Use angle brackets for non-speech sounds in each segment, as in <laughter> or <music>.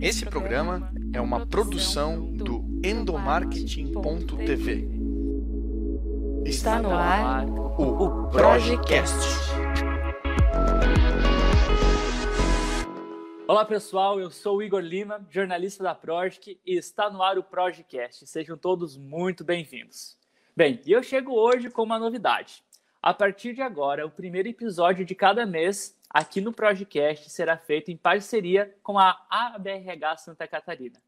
Esse programa é uma produção do endomarketing.tv. Está no ar o Projecast. Olá pessoal, eu sou o Igor Lima, jornalista da Project e está no ar o Projecast. Sejam todos muito bem-vindos. Bem, e eu chego hoje com uma novidade. A partir de agora, o primeiro episódio de cada mês aqui no Projecast será feito em parceria com a ABRH Santa Catarina.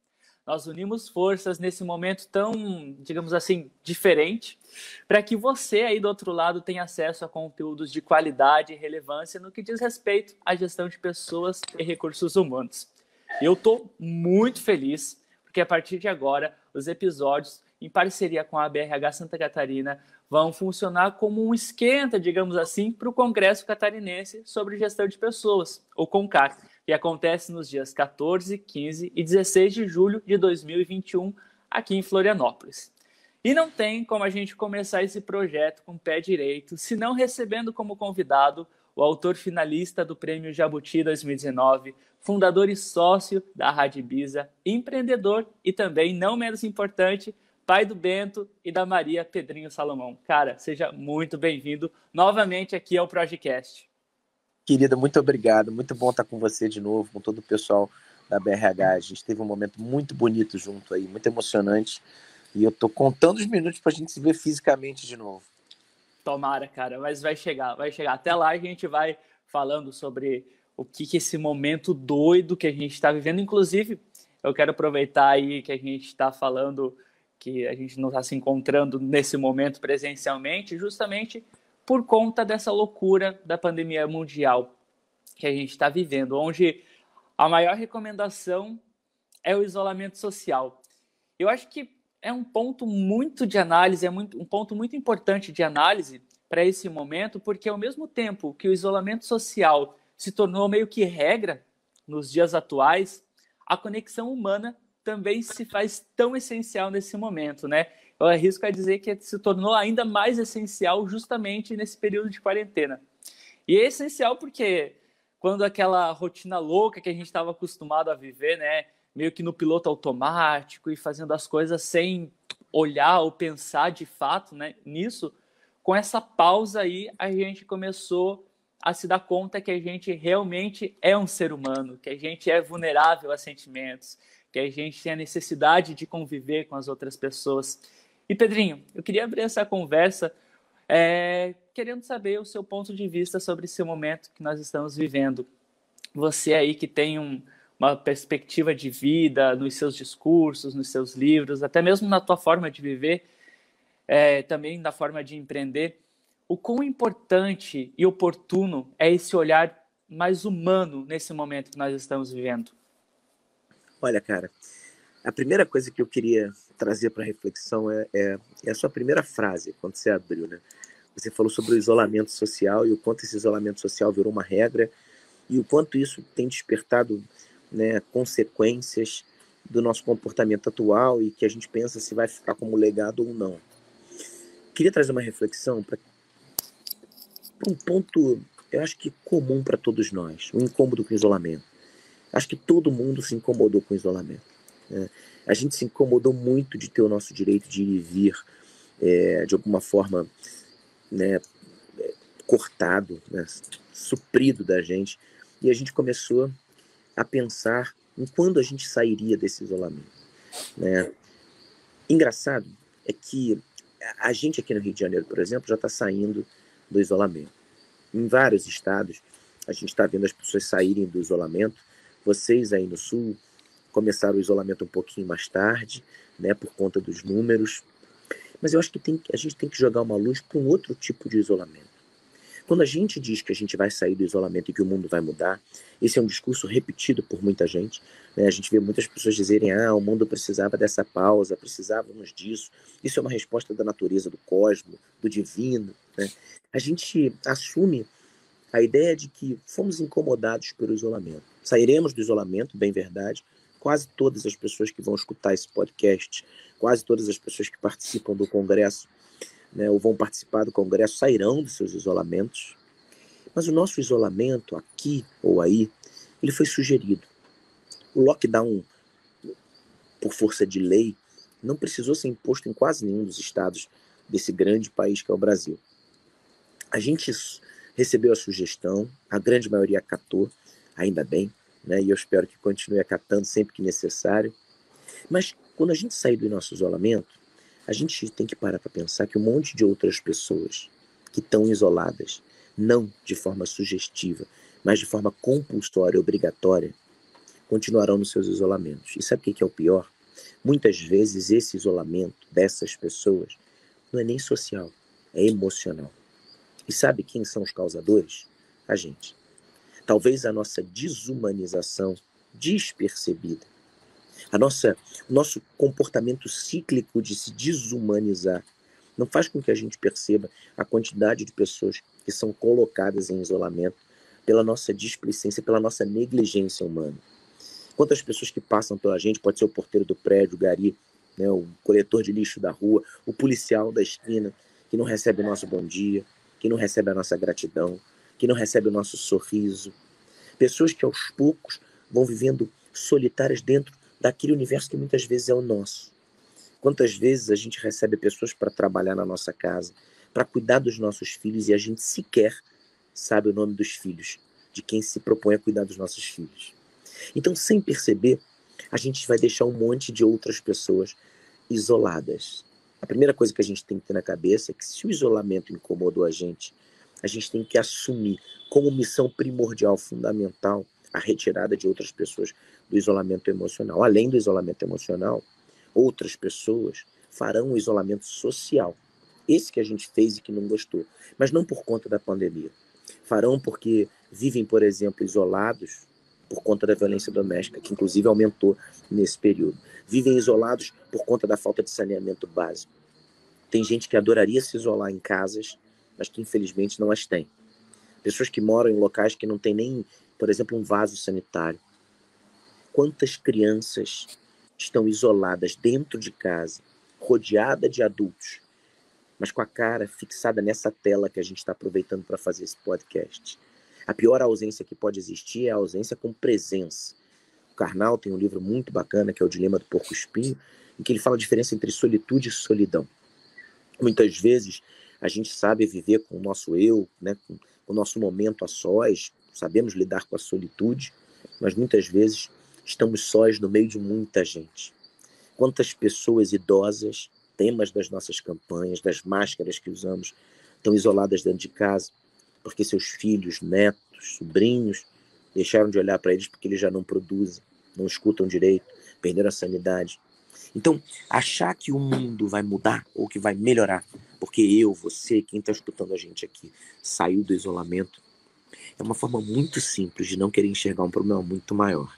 Nós unimos forças nesse momento tão, digamos assim, diferente, para que você aí do outro lado tenha acesso a conteúdos de qualidade e relevância no que diz respeito à gestão de pessoas e recursos humanos. Eu estou muito feliz, porque a partir de agora, os episódios, em parceria com a ABRH Santa Catarina, vão funcionar como um esquenta, digamos assim, para o Congresso Catarinense sobre Gestão de Pessoas, o CONCAC, que acontece nos dias 14, 15 e 16 de julho de 2021 aqui em Florianópolis. E não tem como a gente começar esse projeto com pé direito, se não recebendo como convidado o autor finalista do Prêmio Jabuti 2019, fundador e sócio da Rádio empreendedor e também, não menos importante, pai do Bento e da Maria Pedrinho Salomão. Cara, seja muito bem-vindo novamente aqui ao Projecast. Querida, muito obrigado. Muito bom estar com você de novo, com todo o pessoal da BRH. A gente teve um momento muito bonito junto aí, muito emocionante. E eu tô contando os minutos para a gente se ver fisicamente de novo. Tomara, cara, mas vai chegar, vai chegar. Até lá a gente vai falando sobre o que, que esse momento doido que a gente está vivendo. Inclusive, eu quero aproveitar aí que a gente está falando que a gente não está se encontrando nesse momento presencialmente, justamente por conta dessa loucura da pandemia mundial que a gente está vivendo, onde a maior recomendação é o isolamento social. Eu acho que é um ponto muito de análise, é muito, um ponto muito importante de análise para esse momento, porque ao mesmo tempo que o isolamento social se tornou meio que regra nos dias atuais, a conexão humana também se faz tão essencial nesse momento, né? Eu arrisco a dizer que se tornou ainda mais essencial justamente nesse período de quarentena. E é essencial porque quando aquela rotina louca que a gente estava acostumado a viver, né, meio que no piloto automático e fazendo as coisas sem olhar ou pensar de fato, né, nisso, com essa pausa aí a gente começou a se dar conta que a gente realmente é um ser humano, que a gente é vulnerável a sentimentos, que a gente tem a necessidade de conviver com as outras pessoas. E Pedrinho, eu queria abrir essa conversa é, querendo saber o seu ponto de vista sobre esse momento que nós estamos vivendo. Você aí que tem um, uma perspectiva de vida nos seus discursos, nos seus livros, até mesmo na tua forma de viver, é, também na forma de empreender, o quão importante e oportuno é esse olhar mais humano nesse momento que nós estamos vivendo? Olha, cara, a primeira coisa que eu queria trazer para reflexão é, é, é, a sua primeira frase, quando você abriu, né? Você falou sobre o isolamento social e o quanto esse isolamento social virou uma regra e o quanto isso tem despertado né, consequências do nosso comportamento atual e que a gente pensa se vai ficar como legado ou não. Queria trazer uma reflexão para um ponto, eu acho que comum para todos nós, o incômodo com o isolamento. Acho que todo mundo se incomodou com o isolamento. Né? A gente se incomodou muito de ter o nosso direito de ir e vir, é, de alguma forma, né, cortado, né, suprido da gente. E a gente começou a pensar em quando a gente sairia desse isolamento. Né? Engraçado é que a gente aqui no Rio de Janeiro, por exemplo, já está saindo do isolamento. Em vários estados, a gente está vendo as pessoas saírem do isolamento vocês aí no Sul começaram o isolamento um pouquinho mais tarde, né, por conta dos números. Mas eu acho que tem, a gente tem que jogar uma luz para um outro tipo de isolamento. Quando a gente diz que a gente vai sair do isolamento e que o mundo vai mudar, esse é um discurso repetido por muita gente. Né? A gente vê muitas pessoas dizerem: ah, o mundo precisava dessa pausa, precisávamos disso. Isso é uma resposta da natureza, do cosmo, do divino. Né? A gente assume a ideia de que fomos incomodados pelo isolamento. Sairemos do isolamento, bem verdade. Quase todas as pessoas que vão escutar esse podcast, quase todas as pessoas que participam do congresso, né, ou vão participar do congresso, sairão dos seus isolamentos. Mas o nosso isolamento, aqui ou aí, ele foi sugerido. O lockdown, por força de lei, não precisou ser imposto em quase nenhum dos estados desse grande país que é o Brasil. A gente recebeu a sugestão, a grande maioria acatou, ainda bem, né? e eu espero que continue acatando sempre que necessário. Mas quando a gente sair do nosso isolamento, a gente tem que parar para pensar que um monte de outras pessoas que estão isoladas, não de forma sugestiva, mas de forma compulsória, obrigatória, continuarão nos seus isolamentos. E sabe o que é o pior? Muitas vezes esse isolamento dessas pessoas não é nem social, é emocional. E sabe quem são os causadores? A gente. Talvez a nossa desumanização despercebida, a nossa, o nosso comportamento cíclico de se desumanizar, não faz com que a gente perceba a quantidade de pessoas que são colocadas em isolamento pela nossa displicência, pela nossa negligência humana. Quantas pessoas que passam pela gente, pode ser o porteiro do prédio, o gari, né, o coletor de lixo da rua, o policial da esquina, que não recebe o nosso bom dia, que não recebe a nossa gratidão, que não recebe o nosso sorriso. Pessoas que aos poucos vão vivendo solitárias dentro daquele universo que muitas vezes é o nosso. Quantas vezes a gente recebe pessoas para trabalhar na nossa casa, para cuidar dos nossos filhos e a gente sequer sabe o nome dos filhos, de quem se propõe a cuidar dos nossos filhos. Então, sem perceber, a gente vai deixar um monte de outras pessoas isoladas, a primeira coisa que a gente tem que ter na cabeça é que se o isolamento incomodou a gente, a gente tem que assumir como missão primordial, fundamental, a retirada de outras pessoas do isolamento emocional. Além do isolamento emocional, outras pessoas farão o isolamento social. Esse que a gente fez e que não gostou, mas não por conta da pandemia. Farão porque vivem, por exemplo, isolados por conta da violência doméstica, que inclusive aumentou nesse período. Vivem isolados por conta da falta de saneamento básico. Tem gente que adoraria se isolar em casas, mas que infelizmente não as tem. Pessoas que moram em locais que não tem nem, por exemplo, um vaso sanitário. Quantas crianças estão isoladas dentro de casa, rodeada de adultos, mas com a cara fixada nessa tela que a gente está aproveitando para fazer esse podcast? A pior ausência que pode existir é a ausência com presença. O Karnal tem um livro muito bacana, que é O Dilema do Porco Espinho, em que ele fala a diferença entre solitude e solidão. Muitas vezes a gente sabe viver com o nosso eu, né, com o nosso momento a sós, sabemos lidar com a solitude, mas muitas vezes estamos sós no meio de muita gente. Quantas pessoas idosas, temas das nossas campanhas, das máscaras que usamos, estão isoladas dentro de casa, porque seus filhos, netos, sobrinhos deixaram de olhar para eles porque eles já não produzem, não escutam direito, perderam a sanidade. Então, achar que o mundo vai mudar ou que vai melhorar, porque eu, você, quem está escutando a gente aqui, saiu do isolamento, é uma forma muito simples de não querer enxergar um problema muito maior.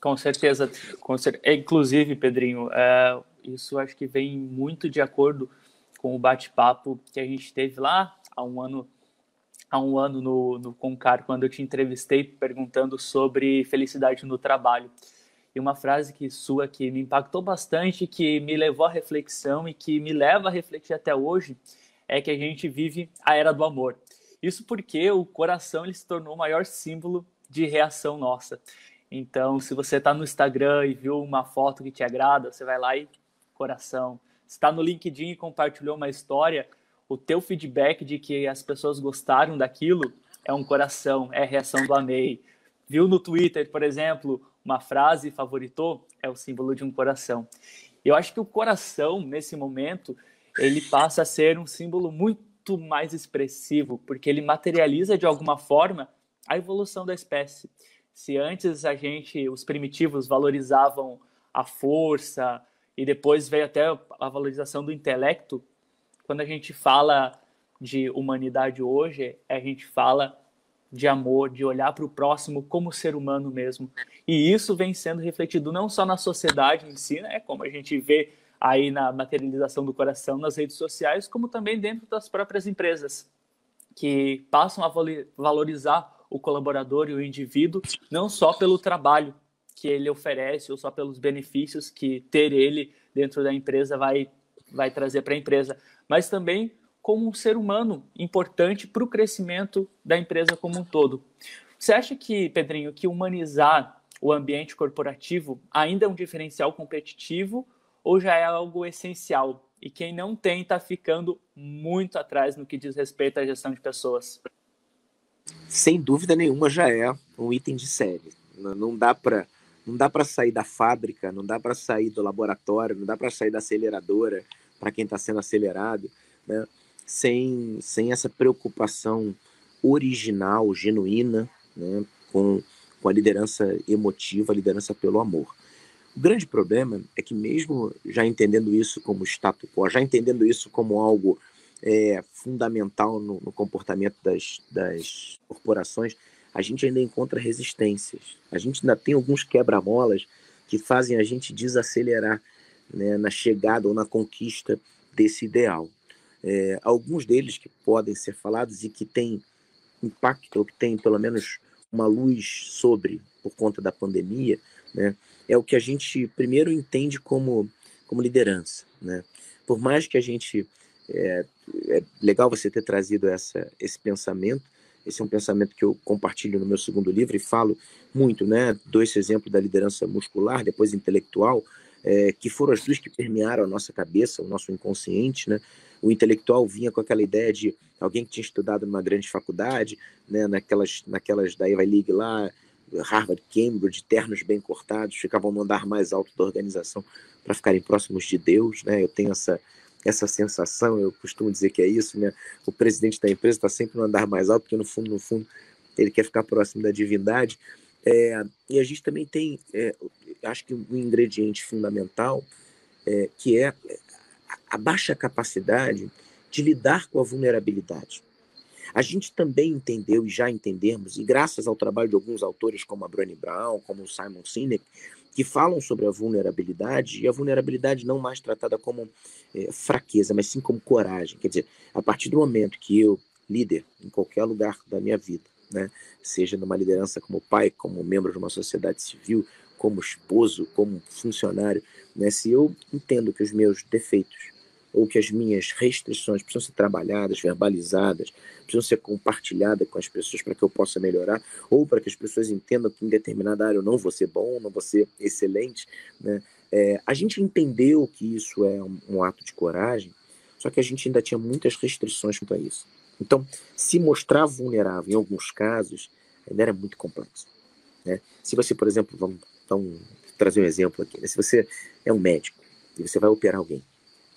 Com certeza. Com certeza. Inclusive, Pedrinho, é, isso acho que vem muito de acordo com o bate-papo que a gente teve lá há um ano há um ano no, no Concar, quando eu te entrevistei perguntando sobre felicidade no trabalho. E uma frase que sua que me impactou bastante, que me levou à reflexão e que me leva a refletir até hoje, é que a gente vive a era do amor. Isso porque o coração ele se tornou o maior símbolo de reação nossa. Então, se você está no Instagram e viu uma foto que te agrada, você vai lá e coração. Se está no LinkedIn e compartilhou uma história, o teu feedback de que as pessoas gostaram daquilo é um coração, é reação do amei. Viu no Twitter, por exemplo, uma frase favoritou, é o símbolo de um coração. Eu acho que o coração, nesse momento, ele passa a ser um símbolo muito mais expressivo, porque ele materializa de alguma forma a evolução da espécie. Se antes a gente, os primitivos, valorizavam a força e depois veio até a valorização do intelecto, quando a gente fala de humanidade hoje, a gente fala de amor, de olhar para o próximo como ser humano mesmo. E isso vem sendo refletido não só na sociedade em si, né, como a gente vê aí na materialização do coração nas redes sociais, como também dentro das próprias empresas, que passam a valorizar o colaborador e o indivíduo não só pelo trabalho que ele oferece ou só pelos benefícios que ter ele dentro da empresa vai vai trazer para a empresa, mas também como um ser humano importante para o crescimento da empresa como um todo. Você acha que, Pedrinho, que humanizar o ambiente corporativo ainda é um diferencial competitivo ou já é algo essencial? E quem não tem está ficando muito atrás no que diz respeito à gestão de pessoas. Sem dúvida nenhuma já é um item de série. Não dá para não dá para sair da fábrica, não dá para sair do laboratório, não dá para sair da aceleradora para quem está sendo acelerado, né? Sem, sem essa preocupação original, genuína, né? com, com a liderança emotiva, a liderança pelo amor. O grande problema é que, mesmo já entendendo isso como status quo, já entendendo isso como algo é, fundamental no, no comportamento das, das corporações, a gente ainda encontra resistências. A gente ainda tem alguns quebra-molas que fazem a gente desacelerar né, na chegada ou na conquista desse ideal. É, alguns deles que podem ser falados e que têm impacto, ou que têm pelo menos uma luz sobre por conta da pandemia, né, é o que a gente primeiro entende como, como liderança. Né? Por mais que a gente. É, é legal você ter trazido essa, esse pensamento, esse é um pensamento que eu compartilho no meu segundo livro e falo muito, né? Dou esse exemplo da liderança muscular, depois intelectual, é, que foram as duas que permearam a nossa cabeça, o nosso inconsciente, né? O intelectual vinha com aquela ideia de alguém que tinha estudado numa grande faculdade, né? Naquelas, naquelas da Ivy League lá, Harvard, Cambridge, ternos bem cortados, ficavam no andar mais alto da organização para ficarem próximos de Deus, né? Eu tenho essa essa sensação, eu costumo dizer que é isso, né? O presidente da empresa está sempre no andar mais alto, porque no fundo, no fundo, ele quer ficar próximo da divindade. É, e a gente também tem, é, acho que um ingrediente fundamental, é, que é a baixa capacidade de lidar com a vulnerabilidade. A gente também entendeu e já entendemos, e graças ao trabalho de alguns autores como a Brené Brown, como o Simon Sinek, que falam sobre a vulnerabilidade, e a vulnerabilidade não mais tratada como é, fraqueza, mas sim como coragem. Quer dizer, a partir do momento que eu, líder, em qualquer lugar da minha vida, né, seja numa liderança como pai, como membro de uma sociedade civil, como esposo, como funcionário, né, se eu entendo que os meus defeitos ou que as minhas restrições precisam ser trabalhadas, verbalizadas, precisam ser compartilhadas com as pessoas para que eu possa melhorar, ou para que as pessoas entendam que em determinada área eu não vou ser bom, não vou ser excelente. Né? É, a gente entendeu que isso é um, um ato de coragem, só que a gente ainda tinha muitas restrições quanto a isso. Então, se mostrar vulnerável em alguns casos ainda era muito complexo. Né? Se você, por exemplo, vamos, vamos trazer um exemplo aqui, né? se você é um médico e você vai operar alguém,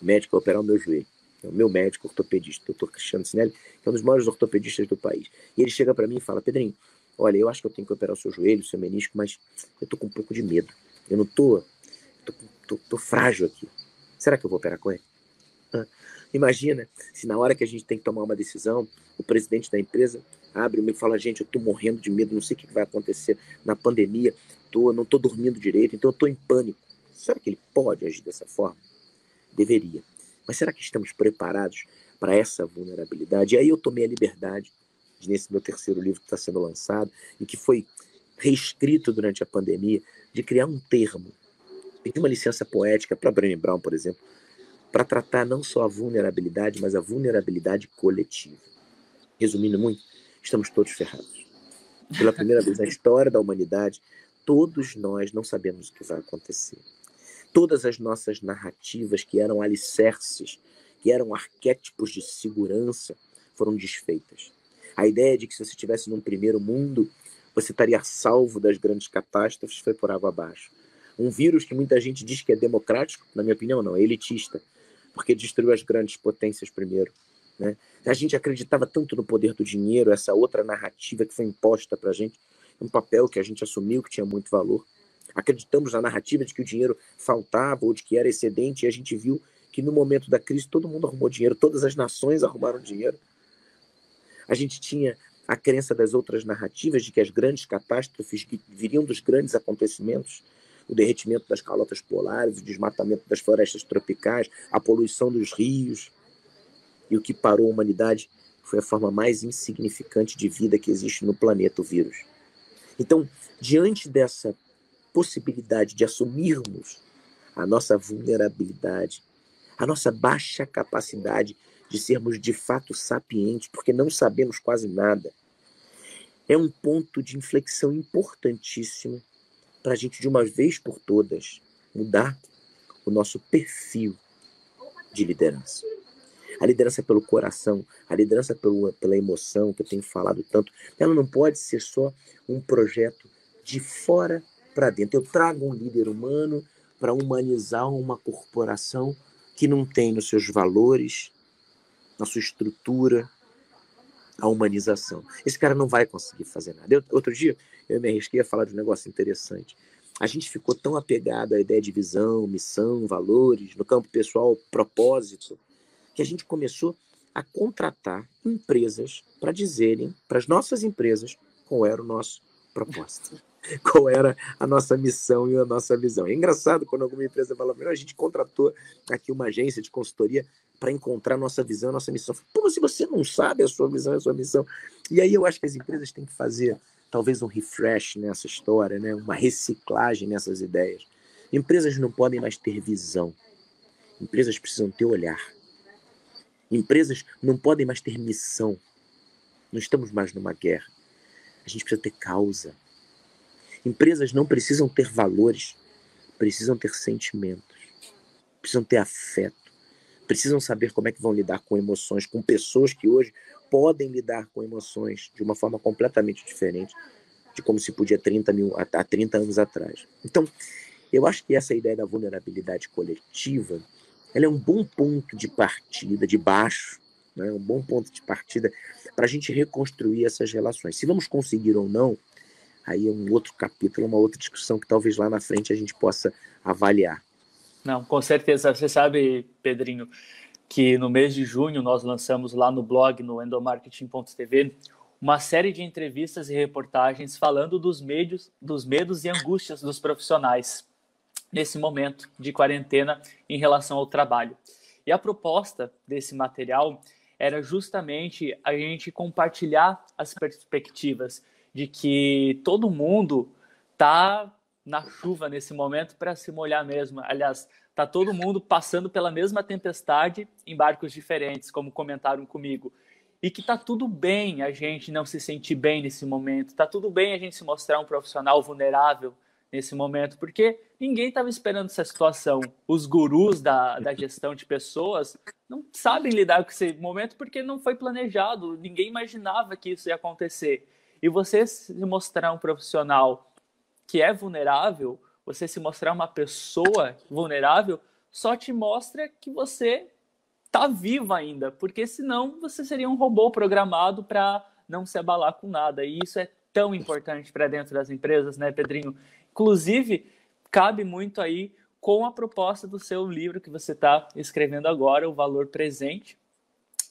médico vai operar o meu joelho. É o meu médico ortopedista, o doutor Cristiano Sinelli, que é um dos maiores ortopedistas do país. E ele chega para mim e fala: Pedrinho, olha, eu acho que eu tenho que operar o seu joelho, o seu menisco, mas eu tô com um pouco de medo. Eu não tô, tô, tô, tô frágil aqui. Será que eu vou operar com ele? Imagina se na hora que a gente tem que tomar uma decisão, o presidente da empresa abre e fala: gente, eu tô morrendo de medo, não sei o que vai acontecer na pandemia, não tô dormindo direito, então eu tô em pânico. Será que ele pode agir dessa forma? Deveria. Mas será que estamos preparados para essa vulnerabilidade? E aí eu tomei a liberdade, nesse meu terceiro livro que está sendo lançado, e que foi reescrito durante a pandemia, de criar um termo, pedir uma licença poética para Brené Brown, por exemplo, para tratar não só a vulnerabilidade, mas a vulnerabilidade coletiva. Resumindo muito, estamos todos ferrados. Pela primeira vez na <laughs> história da humanidade, todos nós não sabemos o que vai acontecer todas as nossas narrativas que eram alicerces, que eram arquétipos de segurança, foram desfeitas. A ideia de que se você estivesse num primeiro mundo, você estaria salvo das grandes catástrofes foi por água abaixo. Um vírus que muita gente diz que é democrático, na minha opinião, não, é elitista, porque destruiu as grandes potências primeiro. Né? A gente acreditava tanto no poder do dinheiro, essa outra narrativa que foi imposta para a gente, um papel que a gente assumiu que tinha muito valor. Acreditamos na narrativa de que o dinheiro faltava ou de que era excedente, e a gente viu que no momento da crise todo mundo arrumou dinheiro, todas as nações arrumaram dinheiro. A gente tinha a crença das outras narrativas de que as grandes catástrofes viriam dos grandes acontecimentos, o derretimento das calotas polares, o desmatamento das florestas tropicais, a poluição dos rios. E o que parou a humanidade foi a forma mais insignificante de vida que existe no planeta, o vírus. Então, diante dessa possibilidade de assumirmos a nossa vulnerabilidade, a nossa baixa capacidade de sermos de fato sapientes, porque não sabemos quase nada. É um ponto de inflexão importantíssimo para a gente, de uma vez por todas, mudar o nosso perfil de liderança. A liderança pelo coração, a liderança pelo, pela emoção, que eu tenho falado tanto, ela não pode ser só um projeto de fora para dentro. Eu trago um líder humano para humanizar uma corporação que não tem nos seus valores, na sua estrutura, a humanização. Esse cara não vai conseguir fazer nada. Eu, outro dia, eu me arrisquei a falar de um negócio interessante. A gente ficou tão apegado à ideia de visão, missão, valores, no campo pessoal, propósito, que a gente começou a contratar empresas para dizerem para as nossas empresas qual era o nosso propósito, <laughs> qual era a nossa missão e a nossa visão. É engraçado quando alguma empresa fala, a gente contratou aqui uma agência de consultoria para encontrar nossa visão, nossa missão. Pô, se você não sabe a sua visão e a sua missão. E aí eu acho que as empresas têm que fazer talvez um refresh nessa história, né? uma reciclagem nessas ideias. Empresas não podem mais ter visão. Empresas precisam ter olhar. Empresas não podem mais ter missão. Não estamos mais numa guerra. A gente precisa ter causa. Empresas não precisam ter valores, precisam ter sentimentos, precisam ter afeto precisam saber como é que vão lidar com emoções, com pessoas que hoje podem lidar com emoções de uma forma completamente diferente de como se podia 30 mil, há 30 anos atrás. Então, eu acho que essa ideia da vulnerabilidade coletiva ela é um bom ponto de partida, de baixo, né? um bom ponto de partida para a gente reconstruir essas relações. Se vamos conseguir ou não, aí é um outro capítulo, uma outra discussão que talvez lá na frente a gente possa avaliar. Não, com certeza. Você sabe, Pedrinho, que no mês de junho nós lançamos lá no blog, no endomarketing.tv, uma série de entrevistas e reportagens falando dos medos, dos medos e angústias dos profissionais nesse momento de quarentena em relação ao trabalho. E a proposta desse material era justamente a gente compartilhar as perspectivas de que todo mundo está na chuva nesse momento para se molhar mesmo. Aliás, tá todo mundo passando pela mesma tempestade em barcos diferentes, como comentaram comigo. E que tá tudo bem a gente não se sentir bem nesse momento. Tá tudo bem a gente se mostrar um profissional vulnerável nesse momento, porque ninguém estava esperando essa situação. Os gurus da, da gestão de pessoas não sabem lidar com esse momento porque não foi planejado, ninguém imaginava que isso ia acontecer. E você se mostrar um profissional que é vulnerável, você se mostrar uma pessoa vulnerável, só te mostra que você tá vivo ainda, porque senão você seria um robô programado para não se abalar com nada. E isso é tão importante para dentro das empresas, né, Pedrinho? Inclusive, cabe muito aí com a proposta do seu livro que você está escrevendo agora, O Valor Presente,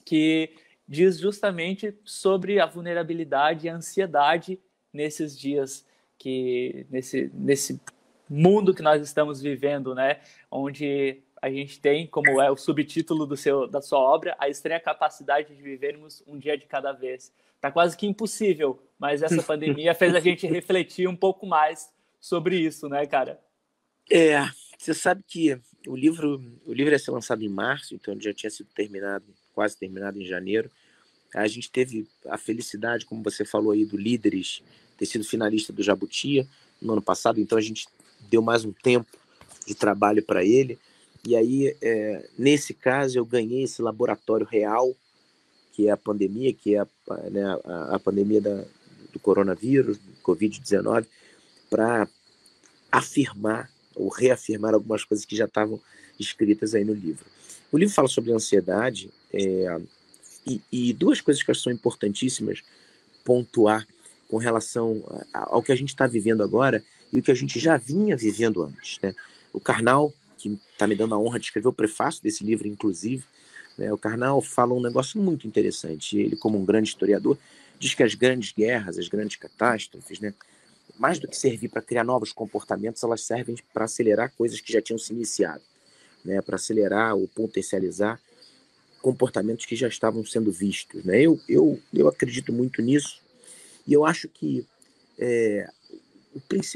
que diz justamente sobre a vulnerabilidade e a ansiedade nesses dias que nesse, nesse mundo que nós estamos vivendo, né, onde a gente tem, como é o subtítulo do seu, da sua obra, a estranha capacidade de vivermos um dia de cada vez. Tá quase que impossível, mas essa <laughs> pandemia fez a gente refletir um pouco mais sobre isso, né, cara? É, você sabe que o livro, o livro ia ser lançado em março, então já tinha sido terminado, quase terminado em janeiro. A gente teve a felicidade, como você falou aí, do Líderes ter sido finalista do Jabutia no ano passado, então a gente deu mais um tempo de trabalho para ele. E aí, é, nesse caso, eu ganhei esse laboratório real, que é a pandemia, que é a, né, a, a pandemia da, do coronavírus, do Covid-19, para afirmar ou reafirmar algumas coisas que já estavam escritas aí no livro. O livro fala sobre ansiedade é, e, e, duas coisas que são importantíssimas pontuar com relação ao que a gente está vivendo agora e o que a gente já vinha vivendo antes. Né? O Karnal, que está me dando a honra de escrever o prefácio desse livro, inclusive, né? o Karnal fala um negócio muito interessante. Ele, como um grande historiador, diz que as grandes guerras, as grandes catástrofes, né? Mais do que servir para criar novos comportamentos, elas servem para acelerar coisas que já tinham se iniciado, né? para acelerar ou potencializar comportamentos que já estavam sendo vistos. Né? Eu, eu, eu acredito muito nisso e eu acho que é,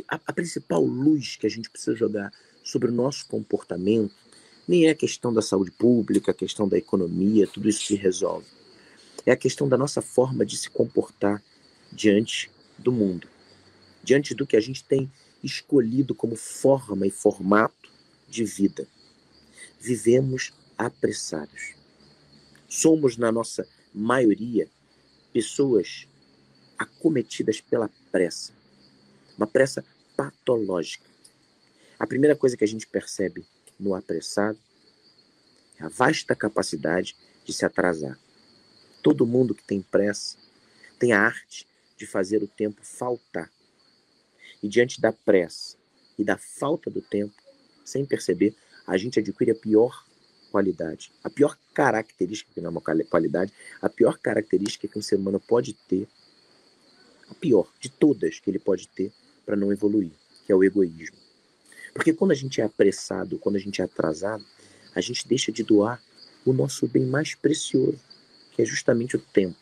a, a principal luz que a gente precisa jogar sobre o nosso comportamento nem é a questão da saúde pública, a questão da economia, tudo isso se resolve. É a questão da nossa forma de se comportar diante do mundo, diante do que a gente tem escolhido como forma e formato de vida. Vivemos apressados. Somos, na nossa maioria, pessoas acometidas pela pressa. Uma pressa patológica. A primeira coisa que a gente percebe no apressado é a vasta capacidade de se atrasar. Todo mundo que tem pressa tem a arte de fazer o tempo faltar. E diante da pressa e da falta do tempo, sem perceber, a gente adquire a pior qualidade, a pior característica, que não é uma qualidade, a pior característica que um ser humano pode ter, a pior de todas que ele pode ter para não evoluir, que é o egoísmo. Porque quando a gente é apressado, quando a gente é atrasado, a gente deixa de doar o nosso bem mais precioso, que é justamente o tempo.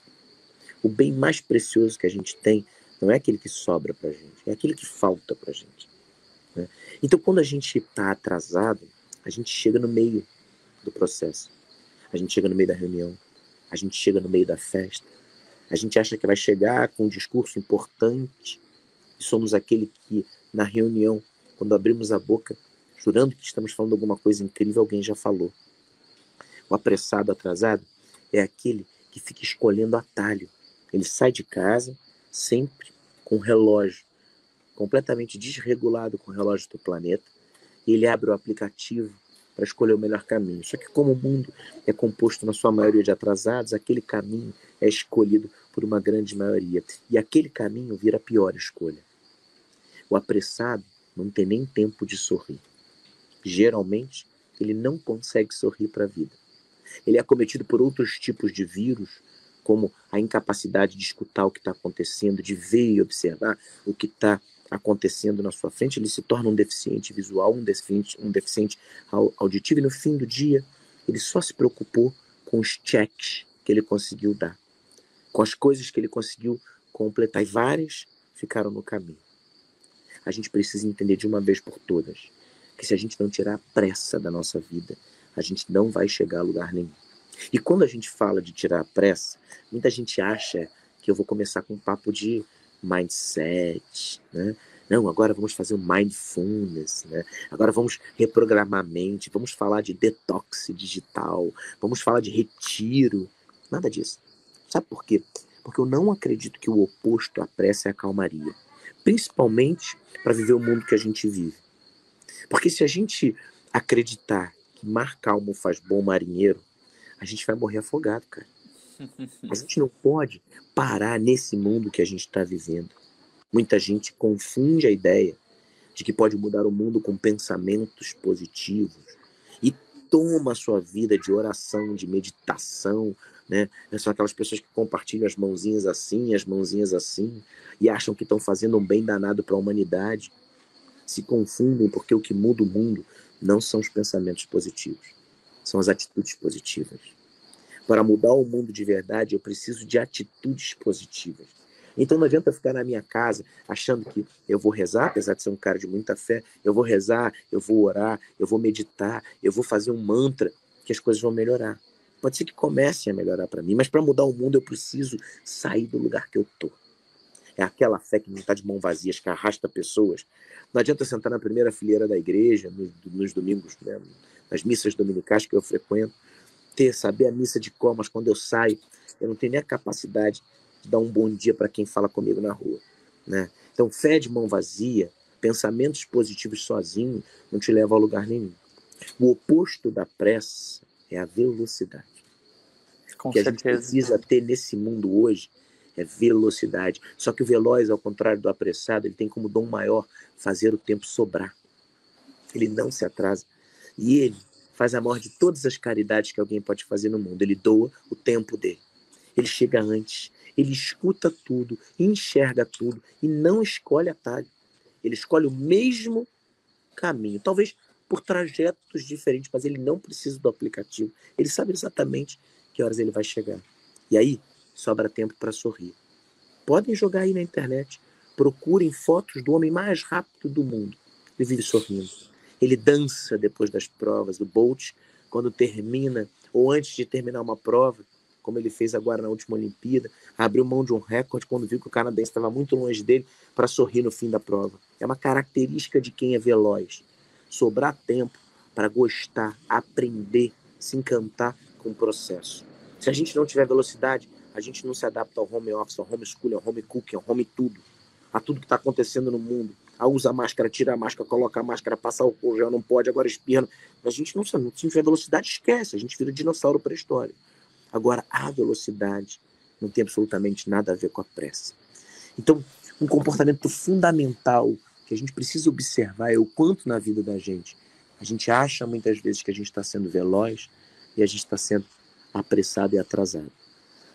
O bem mais precioso que a gente tem não é aquele que sobra para gente, é aquele que falta para gente. Né? Então, quando a gente está atrasado, a gente chega no meio do processo. A gente chega no meio da reunião, a gente chega no meio da festa, a gente acha que vai chegar com um discurso importante e somos aquele que, na reunião, quando abrimos a boca, jurando que estamos falando alguma coisa incrível, alguém já falou. O apressado, atrasado, é aquele que fica escolhendo atalho. Ele sai de casa sempre com o relógio completamente desregulado com o relógio do planeta e ele abre o aplicativo para escolher o melhor caminho. Só que como o mundo é composto na sua maioria de atrasados, aquele caminho é escolhido por uma grande maioria e aquele caminho vira a pior escolha. O apressado não tem nem tempo de sorrir. Geralmente, ele não consegue sorrir para a vida. Ele é acometido por outros tipos de vírus, como a incapacidade de escutar o que está acontecendo, de ver e observar o que está acontecendo na sua frente, ele se torna um deficiente visual, um deficiente, um deficiente auditivo, e no fim do dia, ele só se preocupou com os checks que ele conseguiu dar, com as coisas que ele conseguiu completar, e várias ficaram no caminho. A gente precisa entender de uma vez por todas que se a gente não tirar a pressa da nossa vida, a gente não vai chegar a lugar nenhum. E quando a gente fala de tirar a pressa, muita gente acha que eu vou começar com um papo de mindset, né? Não, agora vamos fazer o mindfulness, né? Agora vamos reprogramar a mente, vamos falar de detox digital, vamos falar de retiro. Nada disso. Sabe por quê? Porque eu não acredito que o oposto à pressa é a calmaria. Principalmente para viver o mundo que a gente vive. Porque se a gente acreditar que mar calmo faz bom marinheiro, a gente vai morrer afogado, cara. A gente não pode parar nesse mundo que a gente está vivendo. Muita gente confunde a ideia de que pode mudar o mundo com pensamentos positivos e toma a sua vida de oração, de meditação, né? São aquelas pessoas que compartilham as mãozinhas assim, as mãozinhas assim, e acham que estão fazendo um bem danado para a humanidade. Se confundem porque o que muda o mundo não são os pensamentos positivos, são as atitudes positivas. Para mudar o mundo de verdade, eu preciso de atitudes positivas. Então não adianta ficar na minha casa achando que eu vou rezar, apesar de ser um cara de muita fé, eu vou rezar, eu vou orar, eu vou meditar, eu vou fazer um mantra, que as coisas vão melhorar. Pode ser que comecem a melhorar para mim, mas para mudar o mundo eu preciso sair do lugar que eu tô. É aquela fé que não está de mão vazias, que arrasta pessoas. Não adianta sentar na primeira fileira da igreja, nos, domingos, né, nas missas dominicais que eu frequento, ter, saber a missa de cor, mas quando eu saio, eu não tenho nem a capacidade de dar um bom dia para quem fala comigo na rua. Né? Então, fé de mão vazia, pensamentos positivos sozinho, não te leva a lugar nenhum. O oposto da pressa é a velocidade. Com que certeza. a gente precisa ter nesse mundo hoje é velocidade. Só que o veloz, ao contrário do apressado, ele tem como dom maior fazer o tempo sobrar. Ele não se atrasa. E ele faz a maior de todas as caridades que alguém pode fazer no mundo. Ele doa o tempo dele. Ele chega antes, ele escuta tudo, enxerga tudo e não escolhe atalho. Ele escolhe o mesmo caminho, talvez por trajetos diferentes, mas ele não precisa do aplicativo. Ele sabe exatamente que horas ele vai chegar. E aí sobra tempo para sorrir. Podem jogar aí na internet. Procurem fotos do homem mais rápido do mundo. Ele vive sorrindo. Ele dança depois das provas do Bolt, quando termina, ou antes de terminar uma prova, como ele fez agora na última Olimpíada, abriu mão de um recorde quando viu que o canadense estava muito longe dele para sorrir no fim da prova. É uma característica de quem é veloz. Sobrar tempo para gostar, aprender, se encantar com o processo. Se a gente não tiver velocidade, a gente não se adapta ao home office, ao home school, ao home cooking, ao home tudo, a tudo que está acontecendo no mundo. A máscara, tira a máscara, coloca a máscara, passa o gel, não pode, agora espirra. A gente não sabe, se tiver velocidade, esquece, a gente vira dinossauro pré-história. Agora, a velocidade não tem absolutamente nada a ver com a pressa. Então, um comportamento fundamental que a gente precisa observar é o quanto na vida da gente a gente acha muitas vezes que a gente está sendo veloz e a gente está sendo apressado e atrasado.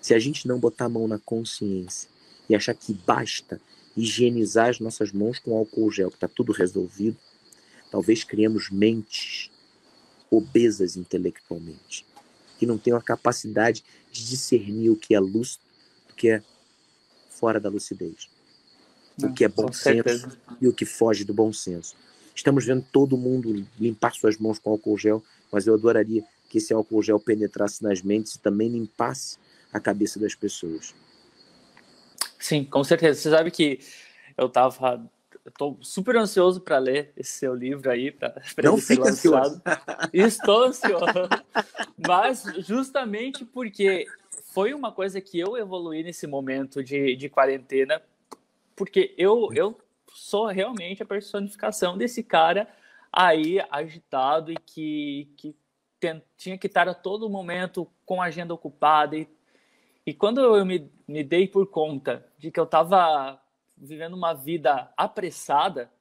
Se a gente não botar a mão na consciência e achar que basta higienizar as nossas mãos com álcool gel, que está tudo resolvido, talvez criemos mentes obesas intelectualmente que não tenham a capacidade de discernir o que é luz do que é fora da lucidez. Não, o que é bom senso e o que foge do bom senso. Estamos vendo todo mundo limpar suas mãos com álcool gel, mas eu adoraria que esse álcool gel penetrasse nas mentes e também limpasse a cabeça das pessoas. Sim, com certeza. Você sabe que eu estava Estou super ansioso para ler esse seu livro aí, para <laughs> ser lançado. Ansioso. Estou ansioso. Mas justamente porque foi uma coisa que eu evoluí nesse momento de, de quarentena, porque eu, eu sou realmente a personificação desse cara aí agitado e que, que tinha que estar a todo momento com a agenda ocupada. E, e quando eu me, me dei por conta de que eu estava vivendo uma vida apressada,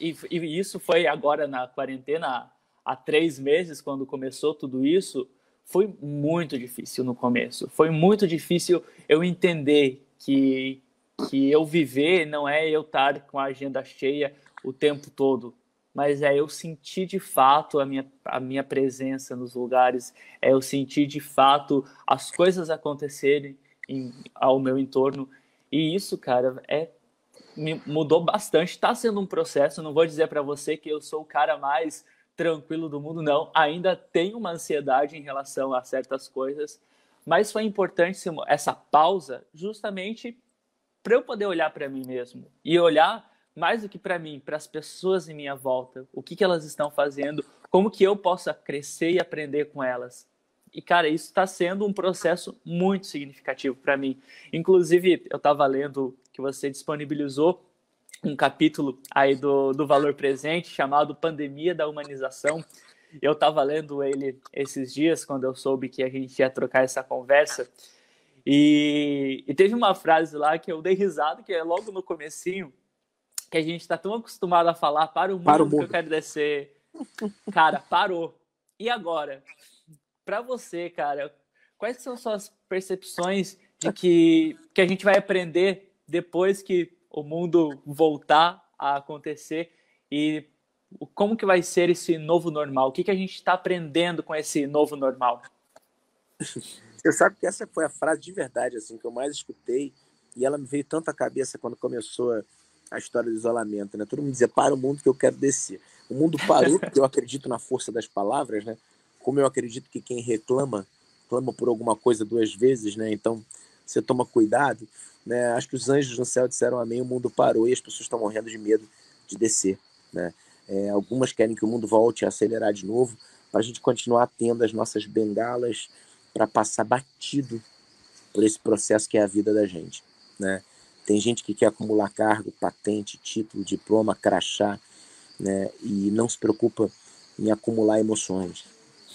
e, e, isso foi agora na quarentena, há três meses, quando começou tudo isso, foi muito difícil no começo. Foi muito difícil eu entender que, que eu viver não é eu estar com a agenda cheia o tempo todo, mas é eu sentir de fato a minha, a minha presença nos lugares, é eu sentir de fato as coisas acontecerem em, ao meu entorno e isso, cara, é me mudou bastante. Está sendo um processo. Não vou dizer para você que eu sou o cara mais tranquilo do mundo, não. Ainda tenho uma ansiedade em relação a certas coisas, mas foi importante essa pausa justamente para eu poder olhar para mim mesmo e olhar mais do que para mim, para as pessoas em minha volta, o que, que elas estão fazendo, como que eu possa crescer e aprender com elas. E, cara, isso está sendo um processo muito significativo para mim. Inclusive, eu estava lendo que você disponibilizou um capítulo aí do, do Valor Presente chamado Pandemia da Humanização. Eu estava lendo ele esses dias, quando eu soube que a gente ia trocar essa conversa. E, e teve uma frase lá que eu dei risada, que é logo no comecinho, que a gente está tão acostumado a falar para o mundo, para o mundo. que eu quero descer. <laughs> Cara, parou. E agora? para você, cara, quais são suas percepções de que, que a gente vai aprender depois que o mundo voltar a acontecer e como que vai ser esse novo normal? O que, que a gente está aprendendo com esse novo normal? Você sabe que essa foi a frase de verdade assim que eu mais escutei e ela me veio tanto à cabeça quando começou a história do isolamento, né? Todo mundo dizia para o mundo que eu quero descer. O mundo parou <laughs> porque eu acredito na força das palavras, né? como eu acredito que quem reclama, clama por alguma coisa duas vezes, né? Então, você toma cuidado, né? Acho que os anjos no céu disseram amém, o mundo parou e as pessoas estão morrendo de medo de descer, né? É, algumas querem que o mundo volte a acelerar de novo para a gente continuar tendo as nossas bengalas para passar batido por esse processo que é a vida da gente, né? Tem gente que quer acumular cargo, patente, título, diploma, crachá, né? E não se preocupa em acumular emoções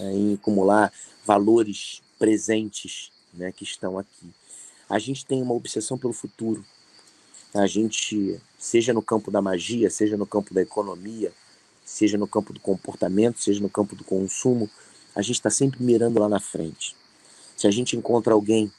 é, em acumular valores presentes né, que estão aqui. A gente tem uma obsessão pelo futuro. A gente, seja no campo da magia, seja no campo da economia, seja no campo do comportamento, seja no campo do consumo, a gente está sempre mirando lá na frente. Se a gente encontra alguém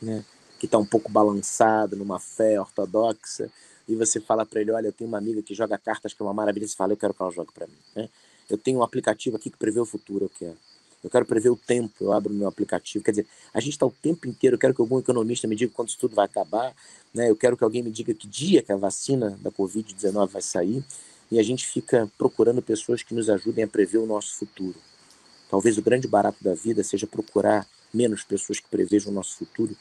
né, que está um pouco balançado numa fé ortodoxa, e você fala para ele: Olha, eu tenho uma amiga que joga cartas que é uma maravilha, você fala: Eu quero que ela jogue para mim. Né? Eu tenho um aplicativo aqui que prevê o futuro, eu quero. Eu quero prever o tempo, eu abro meu aplicativo. Quer dizer, a gente está o tempo inteiro. Eu quero que algum economista me diga quando isso tudo vai acabar. Né? Eu quero que alguém me diga que dia que a vacina da Covid-19 vai sair. E a gente fica procurando pessoas que nos ajudem a prever o nosso futuro. Talvez o grande barato da vida seja procurar menos pessoas que prevejam o nosso futuro,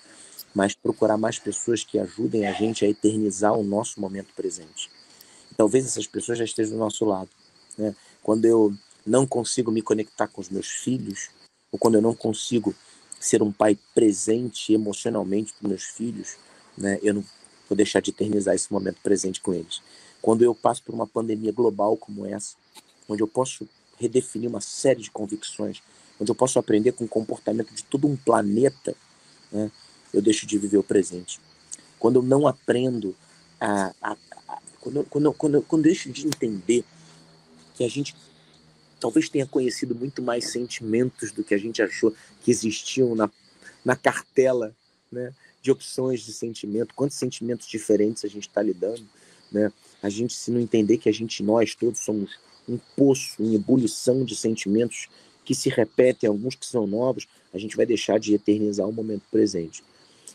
mas procurar mais pessoas que ajudem a gente a eternizar o nosso momento presente. Talvez essas pessoas já estejam do nosso lado. Né? Quando eu não consigo me conectar com os meus filhos, ou quando eu não consigo ser um pai presente emocionalmente para meus filhos, né, eu não vou deixar de eternizar esse momento presente com eles. Quando eu passo por uma pandemia global como essa, onde eu posso redefinir uma série de convicções, onde eu posso aprender com o comportamento de todo um planeta, né, eu deixo de viver o presente. Quando eu não aprendo a. a, a quando, eu, quando, quando, quando eu deixo de entender que a gente talvez tenha conhecido muito mais sentimentos do que a gente achou que existiam na, na cartela né, de opções de sentimento, quantos sentimentos diferentes a gente está lidando. Né? A gente, se não entender que a gente, nós todos, somos um poço, uma ebulição de sentimentos que se repetem, alguns que são novos, a gente vai deixar de eternizar o momento presente.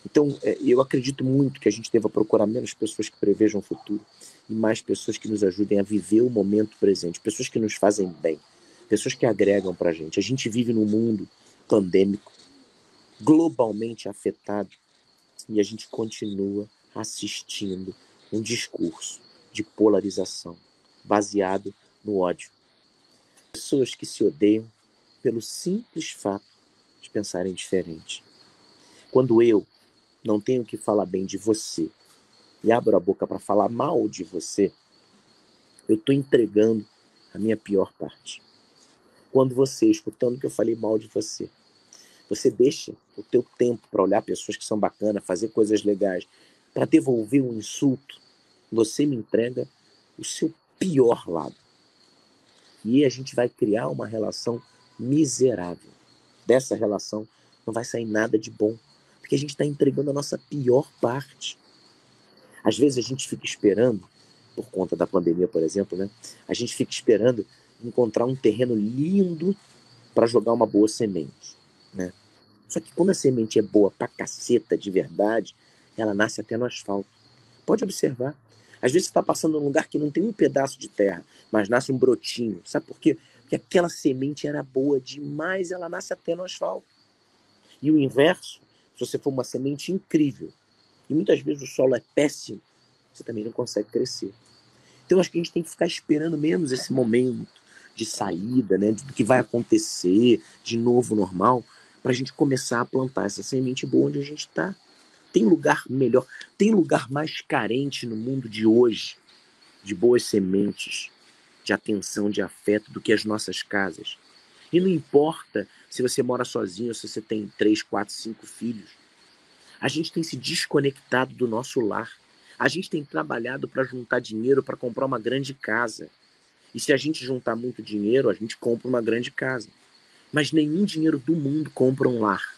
Então, é, eu acredito muito que a gente deva procurar menos pessoas que prevejam o futuro e mais pessoas que nos ajudem a viver o momento presente, pessoas que nos fazem bem, pessoas que agregam para a gente. A gente vive num mundo pandêmico, globalmente afetado, e a gente continua assistindo um discurso de polarização baseado no ódio. Pessoas que se odeiam pelo simples fato de pensarem diferente. Quando eu não tenho que falar bem de você e abro a boca para falar mal de você, eu estou entregando a minha pior parte. Quando você, escutando que eu falei mal de você, você deixa o teu tempo para olhar pessoas que são bacanas, fazer coisas legais, para devolver um insulto, você me entrega o seu pior lado. E a gente vai criar uma relação miserável. Dessa relação não vai sair nada de bom, porque a gente está entregando a nossa pior parte. Às vezes a gente fica esperando, por conta da pandemia, por exemplo, né? A gente fica esperando encontrar um terreno lindo para jogar uma boa semente, né? Só que quando a semente é boa pra caceta de verdade, ela nasce até no asfalto. Pode observar. Às vezes você está passando num lugar que não tem um pedaço de terra, mas nasce um brotinho. Sabe por quê? Porque aquela semente era boa demais, ela nasce até no asfalto. E o inverso, se você for uma semente incrível, e muitas vezes o solo é péssimo, você também não consegue crescer. Então acho que a gente tem que ficar esperando menos esse momento de saída, né, do que vai acontecer, de novo normal, para a gente começar a plantar essa semente boa onde a gente está. Tem lugar melhor, tem lugar mais carente no mundo de hoje de boas sementes, de atenção, de afeto do que as nossas casas. E não importa se você mora sozinho se você tem três, quatro, cinco filhos. A gente tem se desconectado do nosso lar. A gente tem trabalhado para juntar dinheiro para comprar uma grande casa. E se a gente juntar muito dinheiro, a gente compra uma grande casa. Mas nenhum dinheiro do mundo compra um lar.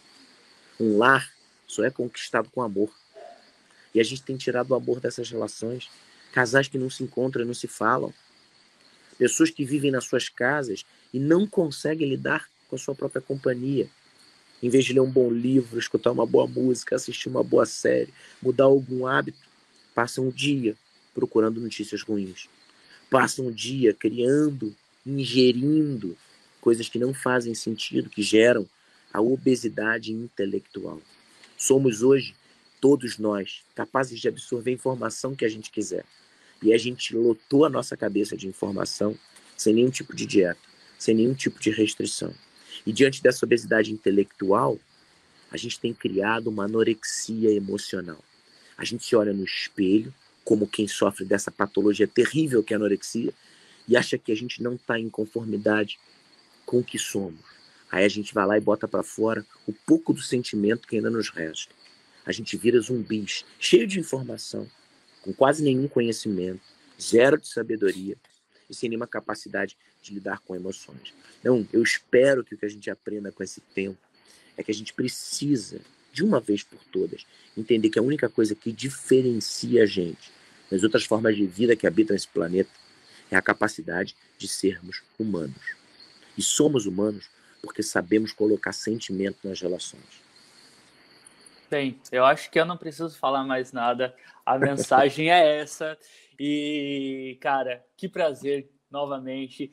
Um lar só é conquistado com amor. E a gente tem tirado o amor dessas relações. Casais que não se encontram, não se falam. Pessoas que vivem nas suas casas e não conseguem lidar com a sua própria companhia. Em vez de ler um bom livro, escutar uma boa música, assistir uma boa série, mudar algum hábito, passam um dia procurando notícias ruins. Passam um dia criando, ingerindo coisas que não fazem sentido, que geram a obesidade intelectual. Somos hoje, todos nós, capazes de absorver a informação que a gente quiser. E a gente lotou a nossa cabeça de informação sem nenhum tipo de dieta, sem nenhum tipo de restrição. E diante dessa obesidade intelectual, a gente tem criado uma anorexia emocional. A gente se olha no espelho como quem sofre dessa patologia terrível que é a anorexia e acha que a gente não está em conformidade com o que somos. Aí a gente vai lá e bota para fora o pouco do sentimento que ainda nos resta. A gente vira zumbis, cheio de informação, com quase nenhum conhecimento, zero de sabedoria e sem nenhuma capacidade de lidar com emoções. Então, eu espero que o que a gente aprenda com esse tempo é que a gente precisa, de uma vez por todas, entender que a única coisa que diferencia a gente das outras formas de vida que habitam esse planeta é a capacidade de sermos humanos. E somos humanos porque sabemos colocar sentimento nas relações. Bem, eu acho que eu não preciso falar mais nada. A mensagem é essa. E, cara, que prazer novamente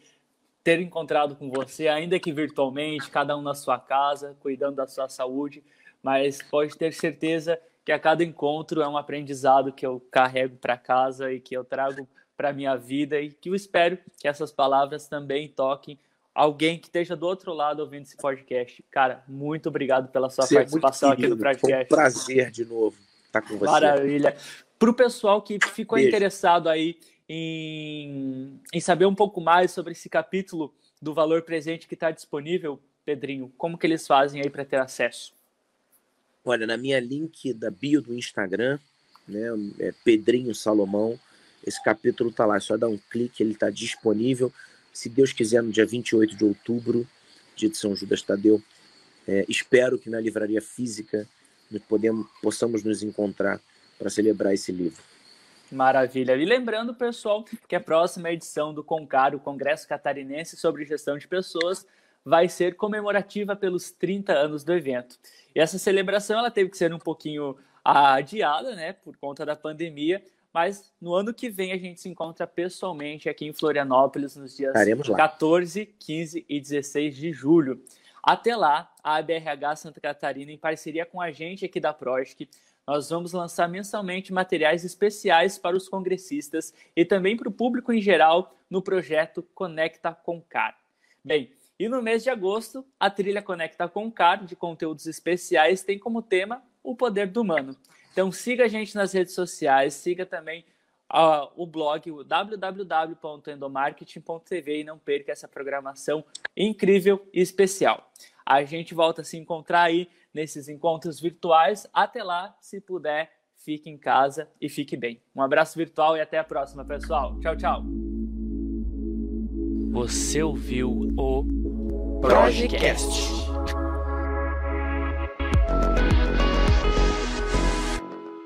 ter encontrado com você, ainda que virtualmente, cada um na sua casa, cuidando da sua saúde, mas pode ter certeza que a cada encontro é um aprendizado que eu carrego para casa e que eu trago para minha vida e que eu espero que essas palavras também toquem alguém que esteja do outro lado ouvindo esse podcast. Cara, muito obrigado pela sua você é participação é aqui no podcast. Foi um prazer de novo estar com você. Maravilha. Para o pessoal que ficou Beijo. interessado aí em, em saber um pouco mais sobre esse capítulo do valor presente que está disponível, Pedrinho, como que eles fazem aí para ter acesso? Olha, na minha link da bio do Instagram, né, é Pedrinho Salomão, esse capítulo está lá, é só dar um clique, ele está disponível. Se Deus quiser, no dia 28 de outubro, dia de São Judas Tadeu, é, espero que na livraria física podemos, possamos nos encontrar para celebrar esse livro. Maravilha. E lembrando, pessoal, que a próxima edição do CONCAR, o Congresso Catarinense sobre Gestão de Pessoas, vai ser comemorativa pelos 30 anos do evento. E essa celebração ela teve que ser um pouquinho adiada, né, por conta da pandemia, mas no ano que vem a gente se encontra pessoalmente aqui em Florianópolis nos dias 14, 15 e 16 de julho. Até lá, a ABRH Santa Catarina, em parceria com a gente aqui da Projec, nós vamos lançar mensalmente materiais especiais para os congressistas e também para o público em geral no projeto Conecta com Car. Bem, e no mês de agosto, a trilha Conecta com Car de conteúdos especiais tem como tema o poder do humano. Então siga a gente nas redes sociais, siga também uh, o blog www.endomarketing.tv e não perca essa programação incrível e especial. A gente volta a se encontrar aí nesses encontros virtuais. Até lá, se puder, fique em casa e fique bem. Um abraço virtual e até a próxima, pessoal. Tchau, tchau. Você ouviu o Projecast.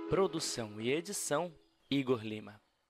Produção e edição Igor Lima.